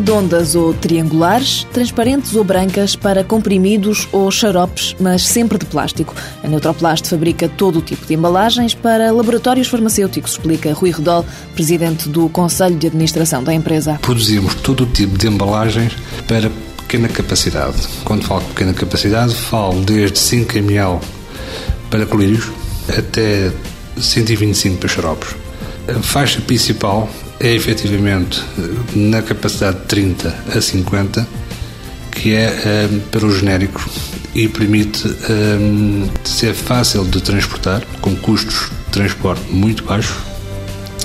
redondas ou triangulares, transparentes ou brancas para comprimidos ou xaropes, mas sempre de plástico. A Neutroplast fabrica todo o tipo de embalagens para laboratórios farmacêuticos, explica Rui Redol, presidente do Conselho de Administração da empresa. Produzimos todo o tipo de embalagens para pequena capacidade. Quando falo de pequena capacidade, falo desde 5 ml para colírios até 125 para xaropes. A faixa principal é efetivamente na capacidade de 30 a 50, que é um, para o genérico e permite um, ser fácil de transportar, com custos de transporte muito baixos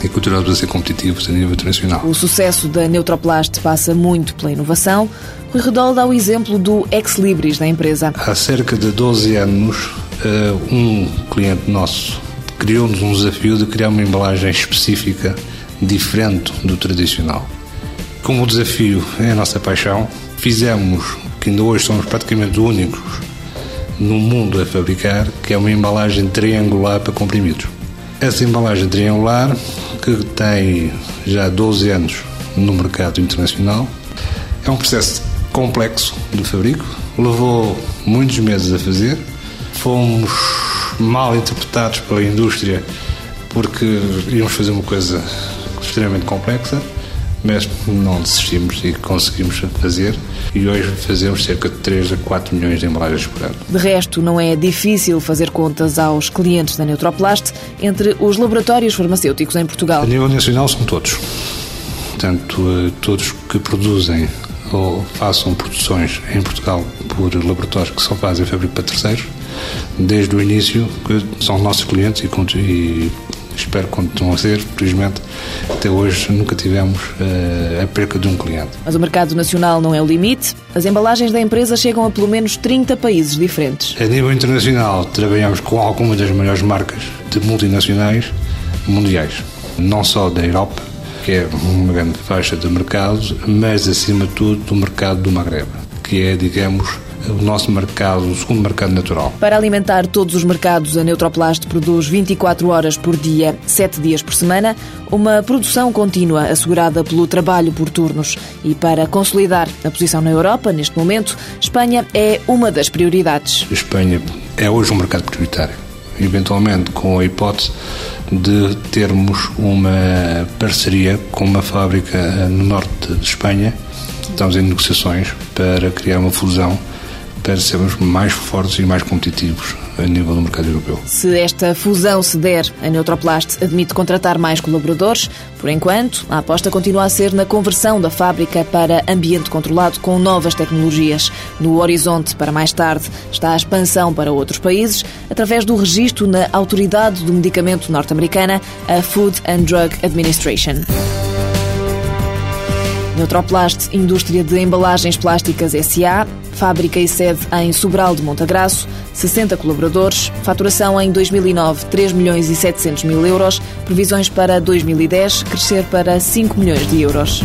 e continuamos a ser competitivos a nível internacional. O sucesso da Neutroplast passa muito pela inovação. Rui Redol dá o exemplo do Ex Libris da empresa. Há cerca de 12 anos, um cliente nosso criou-nos um desafio de criar uma embalagem específica diferente do tradicional. Como o desafio é a nossa paixão, fizemos, que ainda hoje somos praticamente únicos no mundo a fabricar, que é uma embalagem triangular para comprimidos. Essa embalagem triangular, que tem já 12 anos no mercado internacional, é um processo complexo de fabrico, levou muitos meses a fazer, fomos mal interpretados pela indústria porque íamos fazer uma coisa extremamente complexa, mas não desistimos e conseguimos fazer. E hoje fazemos cerca de 3 a 4 milhões de embalagens por ano. De resto, não é difícil fazer contas aos clientes da Neutroplast entre os laboratórios farmacêuticos em Portugal. A nível nacional são todos. Portanto, eh, todos que produzem ou façam produções em Portugal por laboratórios que só fazem fabrico para terceiros, desde o início, que são nossos clientes e, e espero que continuem a ser, felizmente até hoje nunca tivemos uh, a perca de um cliente. Mas o mercado nacional não é o limite, as embalagens da empresa chegam a pelo menos 30 países diferentes. A nível internacional trabalhamos com algumas das maiores marcas de multinacionais mundiais, não só da Europa, que é uma grande faixa de mercado, mas acima de tudo do mercado do Magreb, que é, digamos, o nosso mercado, o segundo mercado natural. Para alimentar todos os mercados, a Neutroplast produz 24 horas por dia, 7 dias por semana, uma produção contínua assegurada pelo trabalho por turnos. E para consolidar a posição na Europa, neste momento, Espanha é uma das prioridades. A Espanha é hoje um mercado prioritário, eventualmente com a hipótese de termos uma parceria com uma fábrica no norte de Espanha. Estamos em negociações para criar uma fusão para sermos mais fortes e mais competitivos a nível do mercado europeu. Se esta fusão se der, a Neutroplast admite contratar mais colaboradores. Por enquanto, a aposta continua a ser na conversão da fábrica para ambiente controlado com novas tecnologias. No horizonte, para mais tarde, está a expansão para outros países através do registro na Autoridade do Medicamento norte-americana, a Food and Drug Administration. Neutroplast, indústria de embalagens plásticas SA, fábrica e sede em Sobral de Montagraço, 60 colaboradores, faturação em 2009 3 milhões e 700 mil euros, previsões para 2010 crescer para 5 milhões de euros.